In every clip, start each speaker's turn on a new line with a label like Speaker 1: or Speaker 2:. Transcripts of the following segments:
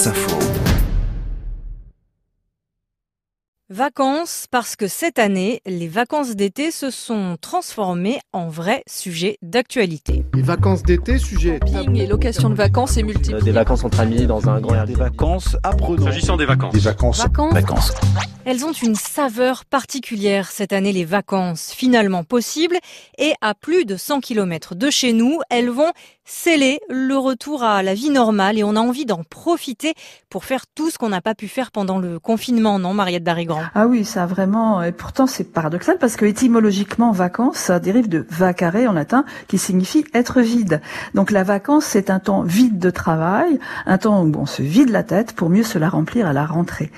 Speaker 1: Wasserfall.
Speaker 2: Vacances, parce que cette année, les vacances d'été se sont transformées en vrai sujet d'actualité.
Speaker 3: Les vacances d'été, sujet
Speaker 4: Camping et location de vacances et multiplié.
Speaker 5: Des vacances entre amis dans un grand
Speaker 6: Des vacances apprenants.
Speaker 7: S'agissant des vacances.
Speaker 3: Des vacances.
Speaker 2: Vacances,
Speaker 6: Vacances.
Speaker 2: elles ont une saveur particulière cette année, les vacances, finalement possibles. Et à plus de 100 km de chez nous, elles vont sceller le retour à la vie normale et on a envie d'en profiter pour faire tout ce qu'on n'a pas pu faire pendant le confinement, non, Mariette
Speaker 8: Ah oui, ça vraiment. Et pourtant, c'est paradoxal parce que étymologiquement, vacances, ça dérive de vacare en latin, qui signifie être vide. Donc la vacance, c'est un temps vide de travail, un temps où on se vide la tête pour mieux se la remplir à la rentrée.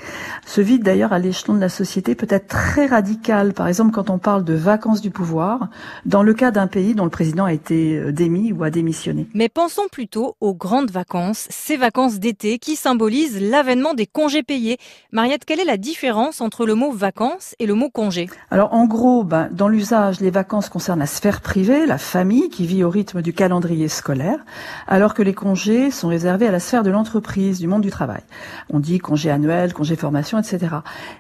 Speaker 8: Ce vide, d'ailleurs, à l'échelon de la société, peut être très radical. Par exemple, quand on parle de vacances du pouvoir, dans le cas d'un pays dont le président a été euh, démis ou a démissionné.
Speaker 2: Mais pensons plutôt aux grandes vacances, ces vacances d'été qui symbolisent l'avènement des congés payés. Mariette, quelle est la différence entre le mot vacances et le mot congé
Speaker 8: Alors en gros, ben, dans l'usage, les vacances concernent la sphère privée, la famille qui vit au rythme du calendrier scolaire, alors que les congés sont réservés à la sphère de l'entreprise, du monde du travail. On dit congé annuel, congé formation, etc.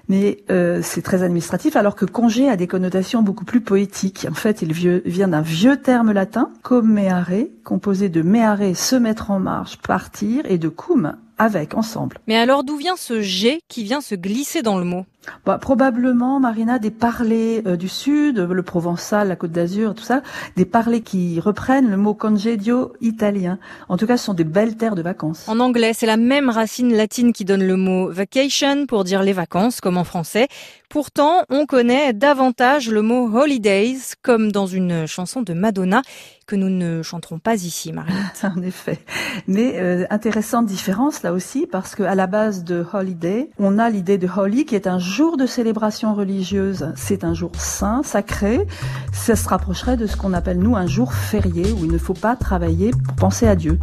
Speaker 8: Mais euh, c'est très administratif, alors que congé a des connotations beaucoup plus poétiques. En fait, il vient d'un vieux terme latin, commeare, composé de meare, se mettre en marche, partir, et de cum, avec, ensemble.
Speaker 2: Mais alors d'où vient ce G qui vient se glisser dans le mot?
Speaker 8: Bah, probablement, Marina, des parlers euh, du Sud, euh, le Provençal, la Côte d'Azur, tout ça, des parlers qui reprennent le mot congedio italien. En tout cas, ce sont des belles terres de vacances.
Speaker 2: En anglais, c'est la même racine latine qui donne le mot vacation pour dire les vacances, comme en français. Pourtant, on connaît davantage le mot holidays, comme dans une chanson de Madonna, que nous ne chanterons pas ici, Marie.
Speaker 8: En effet. Mais euh, intéressante différence là aussi, parce que à la base de holiday, on a l'idée de holy qui est un jour de célébration religieuse. C'est un jour saint, sacré. Ça se rapprocherait de ce qu'on appelle nous un jour férié où il ne faut pas travailler pour penser à Dieu.